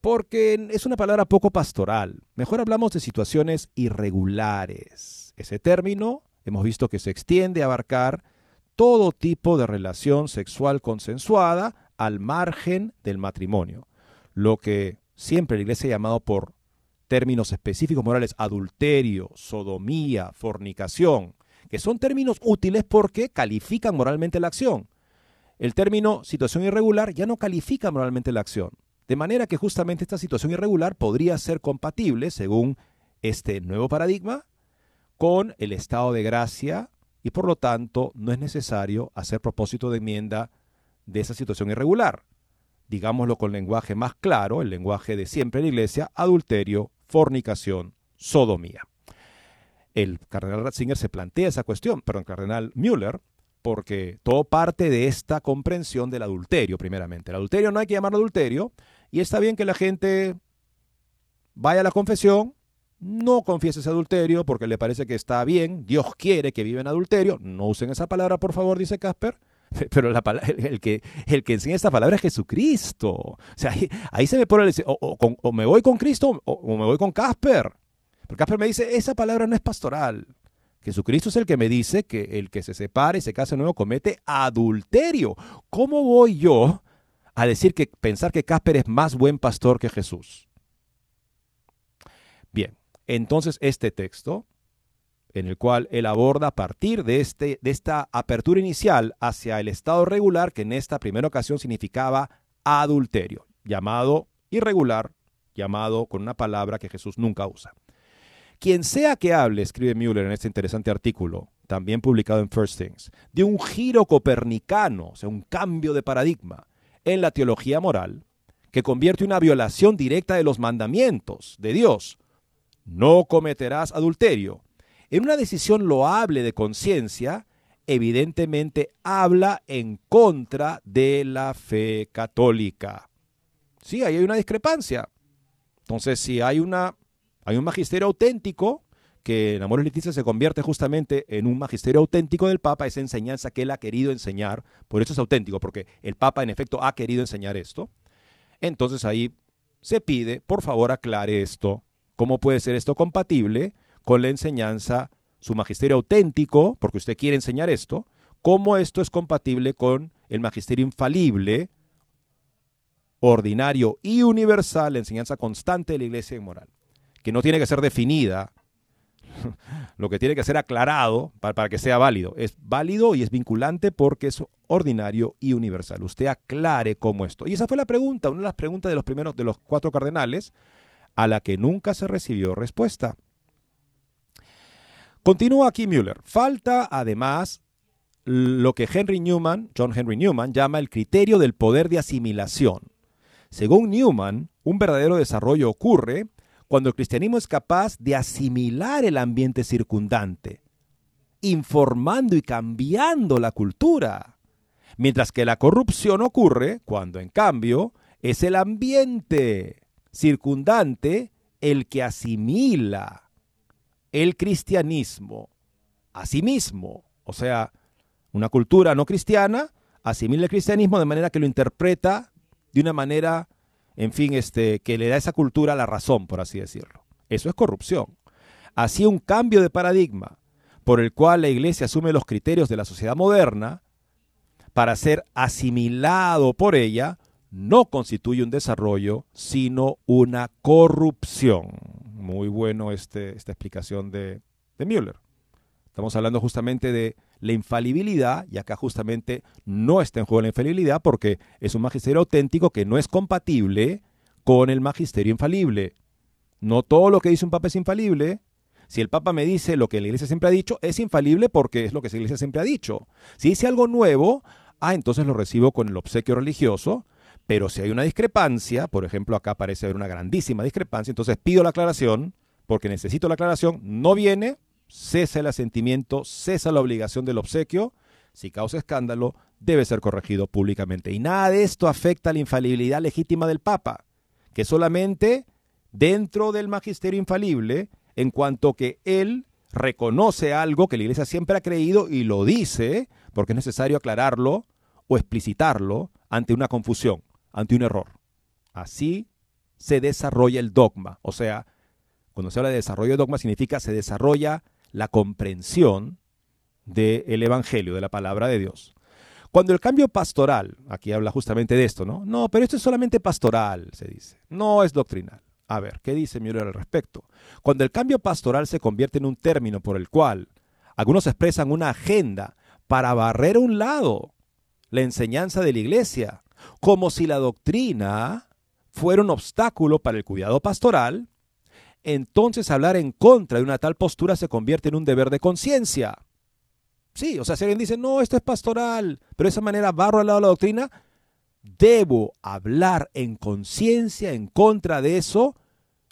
porque es una palabra poco pastoral. Mejor hablamos de situaciones irregulares. Ese término hemos visto que se extiende a abarcar todo tipo de relación sexual consensuada al margen del matrimonio, lo que siempre la iglesia ha llamado por términos específicos morales adulterio, sodomía, fornicación, que son términos útiles porque califican moralmente la acción. El término situación irregular ya no califica moralmente la acción De manera que justamente esta situación irregular podría ser compatible, según este nuevo paradigma, con el estado de gracia y por lo tanto no es necesario hacer propósito de enmienda de esa situación irregular. Digámoslo con lenguaje más claro, el lenguaje de siempre en la iglesia, adulterio, fornicación, sodomía. El cardenal Ratzinger se plantea esa cuestión, perdón, el cardenal Müller, porque todo parte de esta comprensión del adulterio, primeramente. El adulterio no hay que llamarlo adulterio, y está bien que la gente vaya a la confesión, no confiese ese adulterio porque le parece que está bien, Dios quiere que viva en adulterio, no usen esa palabra por favor, dice Casper, pero la el, que, el que enseña esta palabra es Jesucristo. O sea, ahí, se me pone, o, o, me voy con Cristo o, me voy con Casper. Porque Casper me dice, esa palabra no es pastoral. Jesucristo es el que me dice que el que se separe y se case nuevo comete adulterio. ¿Cómo voy yo a decir que pensar que Casper es más buen pastor que Jesús? Bien, entonces este texto en el cual él aborda a partir de, este, de esta apertura inicial hacia el estado regular, que en esta primera ocasión significaba adulterio, llamado irregular, llamado con una palabra que Jesús nunca usa. Quien sea que hable, escribe Müller en este interesante artículo, también publicado en First Things, de un giro copernicano, o sea, un cambio de paradigma en la teología moral, que convierte una violación directa de los mandamientos de Dios, no cometerás adulterio, en una decisión loable de conciencia, evidentemente habla en contra de la fe católica. Sí, ahí hay una discrepancia. Entonces, si hay, una, hay un magisterio auténtico, que en Amores Leticia se convierte justamente en un magisterio auténtico del Papa, esa enseñanza que él ha querido enseñar, por eso es auténtico, porque el Papa en efecto ha querido enseñar esto. Entonces ahí se pide, por favor, aclare esto. ¿Cómo puede ser esto compatible con la enseñanza, su magisterio auténtico, porque usted quiere enseñar esto, cómo esto es compatible con el magisterio infalible, ordinario y universal, la enseñanza constante de la iglesia moral, que no tiene que ser definida, lo que tiene que ser aclarado para, para, que sea válido. Es válido y es vinculante porque es ordinario y universal. Usted aclare cómo esto. Y esa fue la pregunta, una de las preguntas de los primeros de los cuatro cardenales, a la que nunca se recibió respuesta. Continúa aquí Müller. Falta además lo que Henry Newman, John Henry Newman, llama el criterio del poder de asimilación. Según Newman, un verdadero desarrollo ocurre cuando el cristianismo es capaz de asimilar el ambiente circundante, informando y cambiando la cultura, mientras que la corrupción ocurre cuando, en cambio, es el ambiente circundante el que asimila el cristianismo a sí mismo. O sea, una cultura no cristiana asimila el cristianismo de manera que lo interpreta de una manera, en fin, este, que le da a esa cultura la razón, por así decirlo. Eso es corrupción. Así un cambio de paradigma por el cual la iglesia asume los criterios de la sociedad moderna para ser asimilado por ella, no constituye un desarrollo, sino una corrupción. Muy bueno este, esta explicación de, de Müller. Estamos hablando justamente de la infalibilidad, y acá justamente no está en juego la infalibilidad porque es un magisterio auténtico que no es compatible con el magisterio infalible. No todo lo que dice un papa es infalible. Si el papa me dice lo que la iglesia siempre ha dicho, es infalible porque es lo que la iglesia siempre ha dicho. Si dice algo nuevo, ah, entonces lo recibo con el obsequio religioso, pero si hay una discrepancia, por ejemplo, acá parece haber una grandísima discrepancia, entonces pido la aclaración, porque necesito la aclaración, no viene, cesa el asentimiento, cesa la obligación del obsequio, si causa escándalo, debe ser corregido públicamente. Y nada de esto afecta a la infalibilidad legítima del Papa, que solamente dentro del magisterio infalible, en cuanto que él reconoce algo que la Iglesia siempre ha creído y lo dice, porque es necesario aclararlo o explicitarlo ante una confusión ante un error. Así se desarrolla el dogma. O sea, cuando se habla de desarrollo de dogma significa se desarrolla la comprensión del Evangelio, de la palabra de Dios. Cuando el cambio pastoral, aquí habla justamente de esto, ¿no? No, pero esto es solamente pastoral, se dice. No es doctrinal. A ver, ¿qué dice Müller al respecto? Cuando el cambio pastoral se convierte en un término por el cual algunos expresan una agenda para barrer a un lado la enseñanza de la iglesia como si la doctrina fuera un obstáculo para el cuidado pastoral, entonces hablar en contra de una tal postura se convierte en un deber de conciencia. Sí, o sea, si alguien dice, no, esto es pastoral, pero de esa manera barro al lado de la doctrina, debo hablar en conciencia en contra de eso,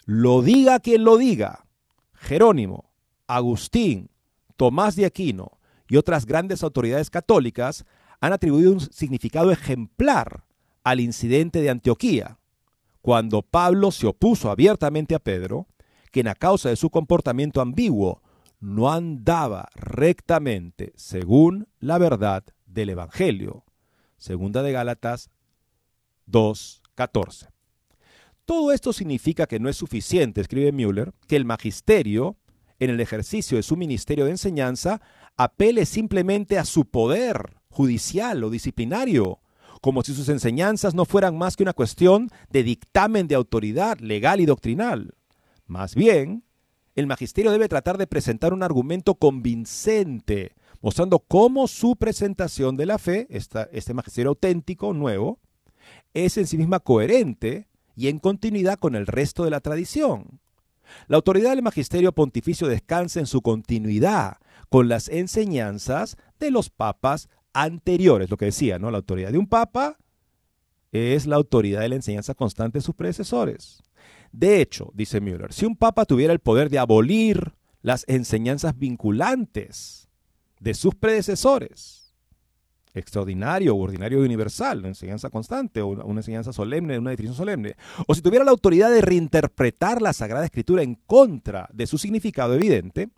lo diga quien lo diga. Jerónimo, Agustín, Tomás de Aquino y otras grandes autoridades católicas han atribuido un significado ejemplar al incidente de Antioquía, cuando Pablo se opuso abiertamente a Pedro, quien a causa de su comportamiento ambiguo no andaba rectamente según la verdad del Evangelio. Segunda de Gálatas 2.14. Todo esto significa que no es suficiente, escribe Müller, que el magisterio, en el ejercicio de su ministerio de enseñanza, apele simplemente a su poder judicial o disciplinario, como si sus enseñanzas no fueran más que una cuestión de dictamen de autoridad legal y doctrinal. Más bien, el magisterio debe tratar de presentar un argumento convincente, mostrando cómo su presentación de la fe, este magisterio auténtico, nuevo, es en sí misma coherente y en continuidad con el resto de la tradición. La autoridad del magisterio pontificio descansa en su continuidad con las enseñanzas de los papas anteriores, lo que decía, ¿no? La autoridad de un papa es la autoridad de la enseñanza constante de sus predecesores. De hecho, dice Müller, si un papa tuviera el poder de abolir las enseñanzas vinculantes de sus predecesores, extraordinario ordinario y universal, una enseñanza constante o una enseñanza solemne, una definición solemne, o si tuviera la autoridad de reinterpretar la Sagrada Escritura en contra de su significado evidente,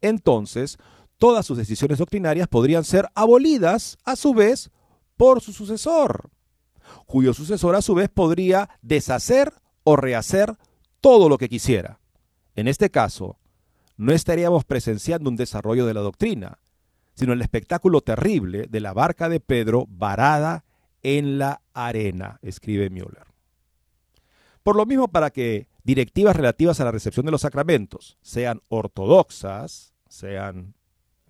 entonces todas sus decisiones doctrinarias podrían ser abolidas a su vez por su sucesor, cuyo sucesor a su vez podría deshacer o rehacer todo lo que quisiera. En este caso, no estaríamos presenciando un desarrollo de la doctrina, sino el espectáculo terrible de la barca de Pedro varada en la arena, escribe Müller. Por lo mismo, para que directivas relativas a la recepción de los sacramentos sean ortodoxas, sean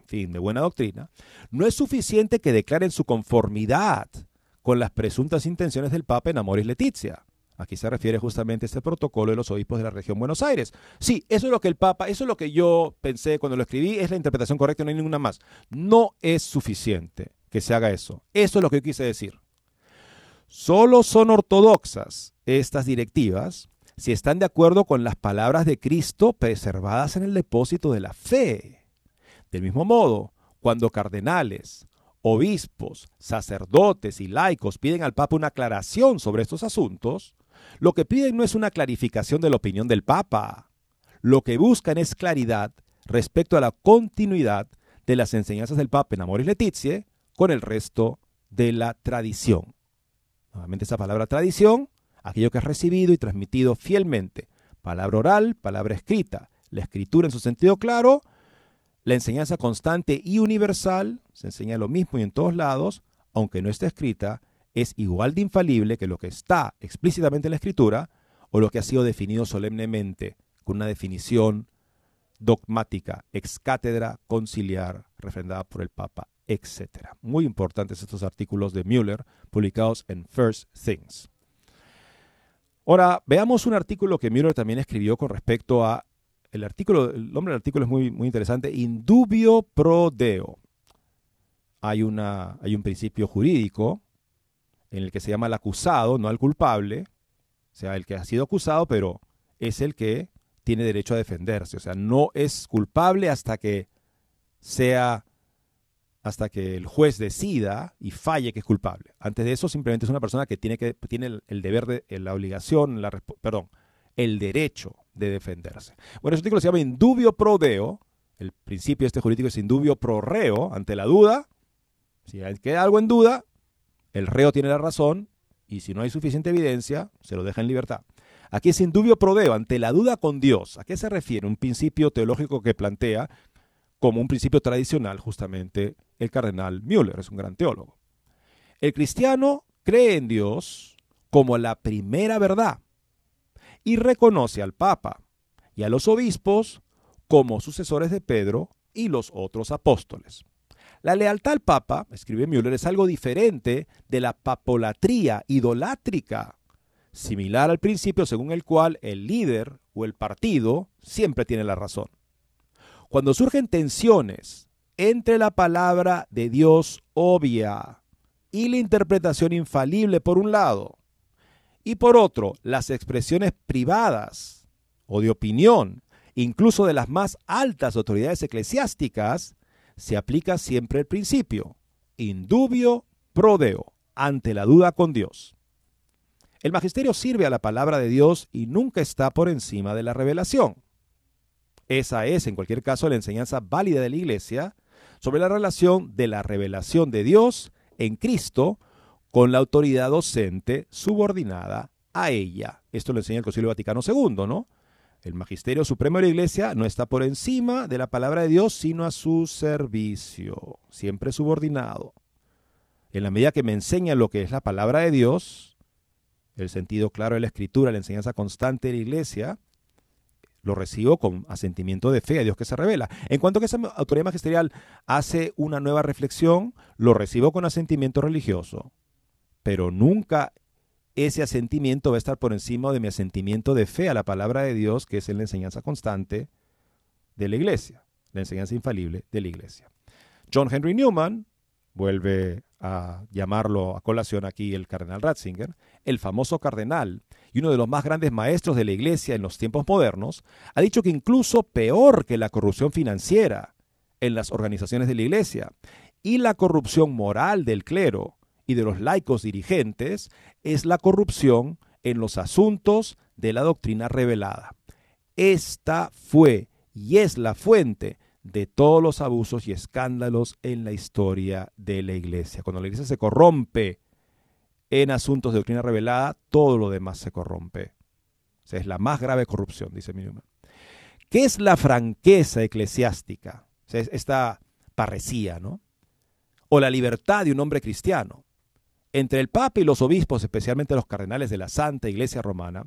fin, de buena doctrina, no es suficiente que declaren su conformidad con las presuntas intenciones del Papa en Amoris Letizia. Aquí se refiere justamente a este protocolo de los obispos de la región Buenos Aires. Sí, eso es lo que el Papa, eso es lo que yo pensé cuando lo escribí, es la interpretación correcta, no hay ninguna más. No es suficiente que se haga eso. Eso es lo que yo quise decir. Solo son ortodoxas estas directivas si están de acuerdo con las palabras de Cristo preservadas en el depósito de la fe. Del mismo modo, cuando cardenales, obispos, sacerdotes y laicos piden al Papa una aclaración sobre estos asuntos, lo que piden no es una clarificación de la opinión del Papa. Lo que buscan es claridad respecto a la continuidad de las enseñanzas del Papa en Amoris Letizie con el resto de la tradición. Nuevamente esa palabra tradición, aquello que es recibido y transmitido fielmente, palabra oral, palabra escrita, la escritura en su sentido claro, la enseñanza constante y universal, se enseña lo mismo y en todos lados, aunque no esté escrita, es igual de infalible que lo que está explícitamente en la escritura o lo que ha sido definido solemnemente con una definición dogmática, ex cátedra, conciliar, refrendada por el Papa, etc. Muy importantes estos artículos de Müller publicados en First Things. Ahora, veamos un artículo que Müller también escribió con respecto a el nombre del artículo es muy, muy interesante, indubio pro deo. Hay, una, hay un principio jurídico en el que se llama el acusado, no al culpable, o sea, el que ha sido acusado, pero es el que tiene derecho a defenderse, o sea, no es culpable hasta que sea hasta que el juez decida y falle que es culpable. Antes de eso simplemente es una persona que tiene que tiene el, deber de la obligación, la perdón, el derecho de defenderse. Bueno, ese artículo se llama indubio pro deo. El principio este jurídico es indubio pro reo. Ante la duda, si queda algo en duda, el reo tiene la razón y si no hay suficiente evidencia, se lo deja en libertad. Aquí es indubio pro deo, ante la duda con Dios. ¿A qué se refiere? Un principio teológico que plantea como un principio tradicional justamente el cardenal Müller, es un gran teólogo. El cristiano cree en Dios como la primera verdad y reconoce al Papa y a los obispos como sucesores de Pedro y los otros apóstoles. La lealtad al Papa, escribe Müller, es algo diferente de la papolatría idolátrica, similar al principio según el cual el líder o el partido siempre tiene la razón. Cuando surgen tensiones entre la palabra de Dios obvia y la interpretación infalible por un lado, y por otro, las expresiones privadas o de opinión, incluso de las más altas autoridades eclesiásticas, se aplica siempre el principio, indubio pro deo, ante la duda con Dios. El magisterio sirve a la palabra de Dios y nunca está por encima de la revelación. Esa es, en cualquier caso, la enseñanza válida de la Iglesia sobre la relación de la revelación de Dios en Cristo con la autoridad docente subordinada a ella. Esto lo enseña el Concilio Vaticano II, ¿no? El magisterio supremo de la Iglesia no está por encima de la palabra de Dios, sino a su servicio, siempre subordinado. En la medida que me enseña lo que es la palabra de Dios, el sentido claro de la escritura, la enseñanza constante de la Iglesia, lo recibo con asentimiento de fe a Dios que se revela. En cuanto a que esa autoridad magisterial hace una nueva reflexión, lo recibo con asentimiento religioso pero nunca ese asentimiento va a estar por encima de mi asentimiento de fe a la palabra de Dios, que es la enseñanza constante de la iglesia, la enseñanza infalible de la iglesia. John Henry Newman, vuelve a llamarlo a colación aquí el cardenal Ratzinger, el famoso cardenal y uno de los más grandes maestros de la iglesia en los tiempos modernos, ha dicho que incluso peor que la corrupción financiera en las organizaciones de la iglesia y la corrupción moral del clero y de los laicos dirigentes es la corrupción en los asuntos de la doctrina revelada. Esta fue y es la fuente de todos los abusos y escándalos en la historia de la iglesia. Cuando la iglesia se corrompe en asuntos de doctrina revelada, todo lo demás se corrompe. es la más grave corrupción, dice Newman. ¿Qué es la franqueza eclesiástica? esta parresía, ¿no? O la libertad de un hombre cristiano. Entre el Papa y los obispos, especialmente los cardenales de la Santa Iglesia Romana,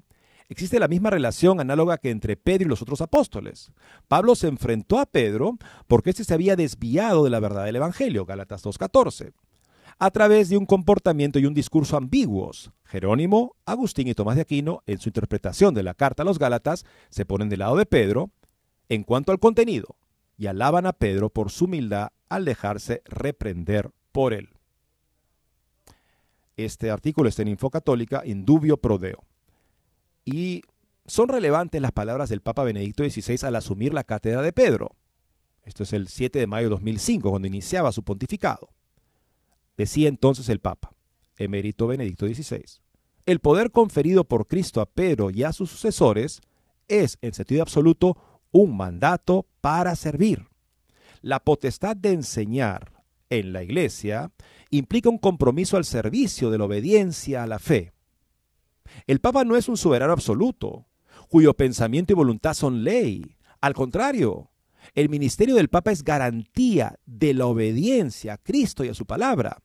existe la misma relación análoga que entre Pedro y los otros apóstoles. Pablo se enfrentó a Pedro porque éste se había desviado de la verdad del Evangelio, Gálatas 2.14, a través de un comportamiento y un discurso ambiguos. Jerónimo, Agustín y Tomás de Aquino, en su interpretación de la carta a los Gálatas, se ponen del lado de Pedro en cuanto al contenido y alaban a Pedro por su humildad al dejarse reprender por él. Este artículo está en Infocatólica, Indubio Prodeo. Y son relevantes las palabras del Papa Benedicto XVI al asumir la cátedra de Pedro. Esto es el 7 de mayo de 2005, cuando iniciaba su pontificado. Decía entonces el Papa, emérito Benedicto XVI, el poder conferido por Cristo a Pedro y a sus sucesores es, en sentido absoluto, un mandato para servir. La potestad de enseñar en la Iglesia implica un compromiso al servicio de la obediencia a la fe. El Papa no es un soberano absoluto, cuyo pensamiento y voluntad son ley. Al contrario, el ministerio del Papa es garantía de la obediencia a Cristo y a su palabra.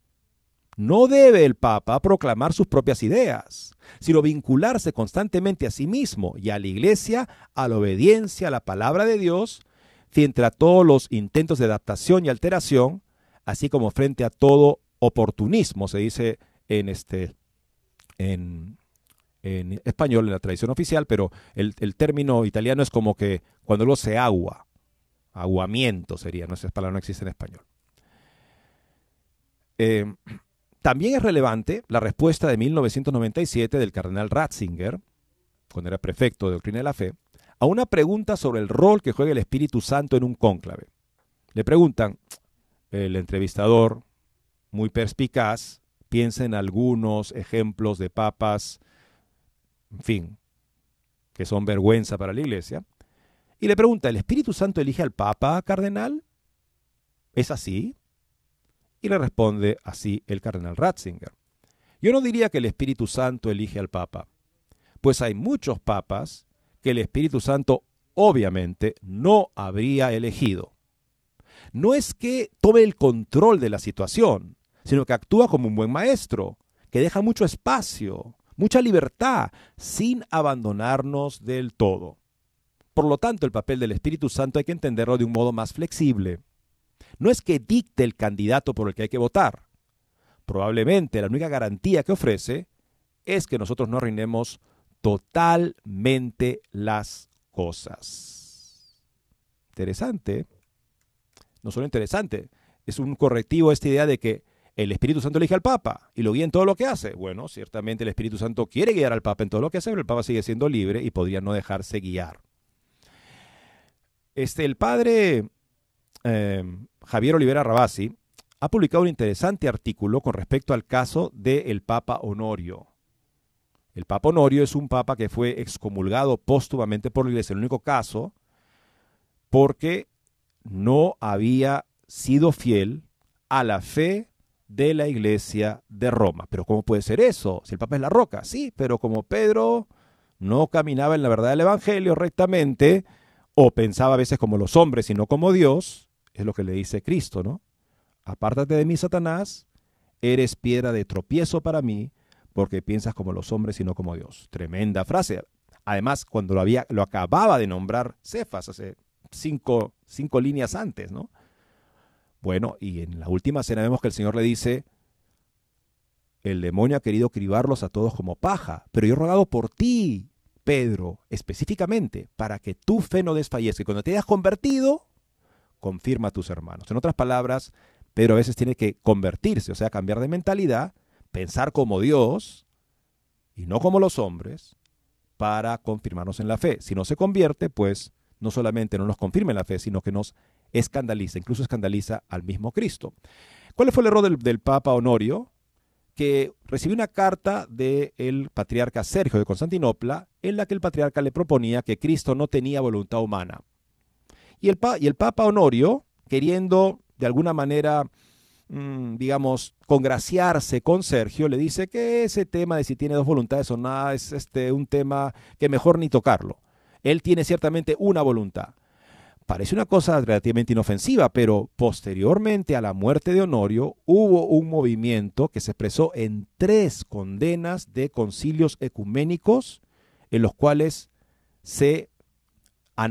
No debe el Papa proclamar sus propias ideas, sino vincularse constantemente a sí mismo y a la Iglesia a la obediencia a la palabra de Dios frente a todos los intentos de adaptación y alteración, así como frente a todo oportunismo, se dice en este en, español, en la tradición oficial, pero el, término italiano es como que cuando algo se agua, aguamiento sería, no esa palabra no existe en español. Eh, también es relevante la respuesta de 1997 del cardenal Ratzinger, cuando era prefecto de Doctrina de la Fe, a una pregunta sobre el rol que juega el Espíritu Santo en un cónclave. Le preguntan, el entrevistador, muy perspicaz, piensa en algunos ejemplos de papas, en fin, que son vergüenza para la iglesia, y le pregunta, ¿el Espíritu Santo elige al papa cardenal? ¿Es así? Y le responde así el cardenal Ratzinger. Yo no diría que el Espíritu Santo elige al papa, pues hay muchos papas que el Espíritu Santo obviamente no habría elegido. No es que tome el control de la situación, sino que actúa como un buen maestro, que deja mucho espacio, mucha libertad, sin abandonarnos del todo. Por lo tanto, el papel del Espíritu Santo hay que entenderlo de un modo más flexible. No es que dicte el candidato por el que hay que votar. Probablemente la única garantía que ofrece es que nosotros no reinemos totalmente las cosas. Interesante. No solo interesante, es un correctivo esta idea de que el Espíritu Santo elige al Papa y lo guía en todo lo que hace. Bueno, ciertamente el Espíritu Santo quiere guiar al Papa en todo lo que hace, pero el Papa sigue siendo libre y podría no dejarse guiar. Este, el padre eh, Javier Olivera Rabasi ha publicado un interesante artículo con respecto al caso del Papa Honorio. El Papa Honorio es un papa que fue excomulgado póstumamente por la Iglesia, el único caso, porque no había sido fiel a la fe de la iglesia de Roma. Pero ¿cómo puede ser eso? Si el Papa es la roca, sí, pero como Pedro no caminaba en la verdad del Evangelio rectamente, o pensaba a veces como los hombres y no como Dios, es lo que le dice Cristo, ¿no? Apártate de mí, Satanás, eres piedra de tropiezo para mí, porque piensas como los hombres y no como Dios. Tremenda frase. Además, cuando lo, había, lo acababa de nombrar Cefas hace cinco, cinco líneas antes, ¿no? Bueno, y en la última cena vemos que el Señor le dice, el demonio ha querido cribarlos a todos como paja, pero yo he rogado por ti, Pedro, específicamente, para que tu fe no desfallezca. Cuando te hayas convertido, confirma a tus hermanos. En otras palabras, Pedro a veces tiene que convertirse, o sea, cambiar de mentalidad, pensar como Dios y no como los hombres, para confirmarnos en la fe. Si no se convierte, pues no solamente no nos confirma en la fe, sino que nos escandaliza, incluso escandaliza al mismo Cristo. ¿Cuál fue el error del, Papa Honorio? Que recibió una carta del patriarca Sergio de Constantinopla en la que el patriarca le proponía que Cristo no tenía voluntad humana. Y el, y el Papa Honorio, queriendo de alguna manera, mm, digamos, congraciarse con Sergio, le dice que ese tema de si tiene dos voluntades o nada es este, un tema que mejor ni tocarlo. Él tiene ciertamente una voluntad. Parece una cosa relativamente inofensiva, pero posteriormente a la muerte de Honorio hubo un movimiento que se expresó en tres condenas de concilios ecuménicos en los cuales se,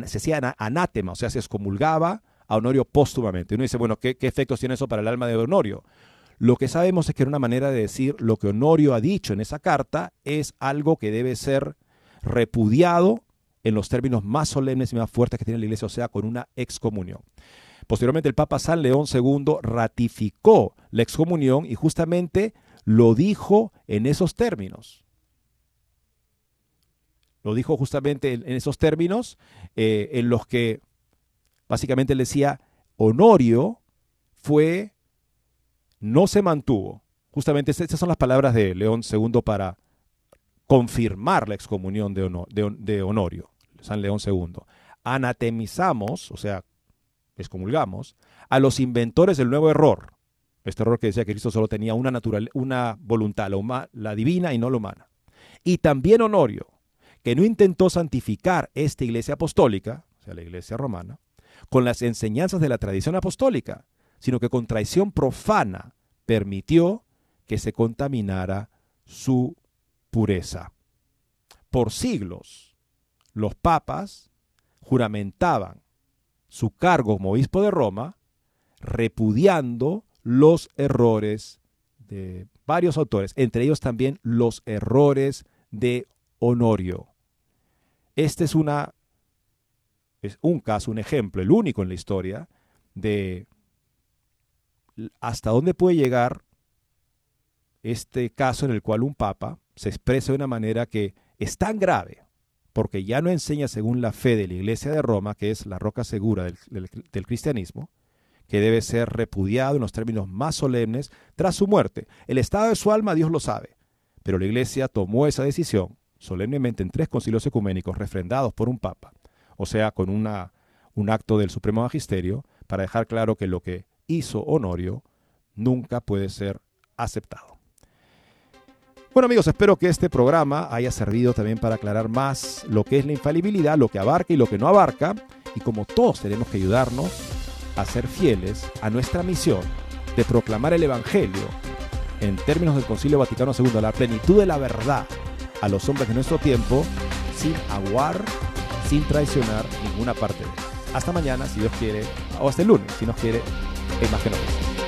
se hacía anátema, o sea, se excomulgaba a Honorio póstumamente. Uno dice, bueno, ¿qué, ¿qué efectos tiene eso para el alma de Honorio? Lo que sabemos es que era una manera de decir lo que Honorio ha dicho en esa carta es algo que debe ser repudiado en los términos más solemnes y más fuertes que tiene la Iglesia, o sea, con una excomunión. Posteriormente el Papa San León II ratificó la excomunión y justamente lo dijo en esos términos. Lo dijo justamente en esos términos eh, en los que básicamente decía, Honorio fue, no se mantuvo. Justamente esas son las palabras de León II para confirmar la excomunión de Honorio. San León II, anatemizamos, o sea, excomulgamos, a los inventores del nuevo error. Este error que decía que Cristo solo tenía una, natural, una voluntad, la, la divina y no la humana. Y también Honorio, que no intentó santificar esta iglesia apostólica, o sea, la iglesia romana, con las enseñanzas de la tradición apostólica, sino que con traición profana permitió que se contaminara su pureza. Por siglos, los papas juramentaban su cargo como obispo de Roma, repudiando los errores de varios autores, entre ellos también los errores de Honorio. Este es, una, es un caso, un ejemplo, el único en la historia, de hasta dónde puede llegar este caso en el cual un papa se expresa de una manera que es tan grave porque ya no enseña según la fe de la Iglesia de Roma, que es la roca segura del, cristianismo, que debe ser repudiado en los términos más solemnes tras su muerte. El estado de su alma Dios lo sabe, pero la Iglesia tomó esa decisión solemnemente en tres concilios ecuménicos refrendados por un papa, o sea, con una, un acto del Supremo Magisterio, para dejar claro que lo que hizo Honorio nunca puede ser aceptado. Bueno amigos, espero que este programa haya servido también para aclarar más lo que es la infalibilidad, lo que abarca y lo que no abarca, y como todos tenemos que ayudarnos a ser fieles a nuestra misión de proclamar el Evangelio en términos del Concilio Vaticano II, la plenitud de la verdad a los hombres de nuestro tiempo, sin aguar, sin traicionar ninguna parte de él. Hasta mañana, si Dios quiere, o hasta el lunes, si nos quiere, en más que